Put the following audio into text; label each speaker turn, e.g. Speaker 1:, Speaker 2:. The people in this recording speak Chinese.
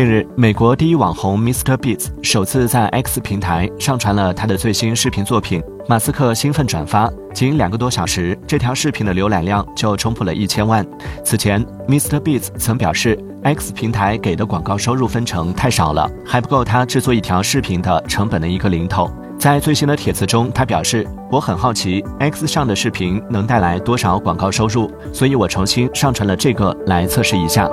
Speaker 1: 近日美国第一网红 mr beats 首次在 x 平台上传了他的最新视频作品马斯克兴奋转发。仅两个多小时这条视频的浏览量就冲破了一千万。此前 mr beats 曾表示 x 平台给的广告收入分成太少了还不够他制作一条视频的成本的一个零头。在最新的帖子中他表示我很好奇 x 上的视频能带来多少广告收入所以我重新上传了这个来测试一下。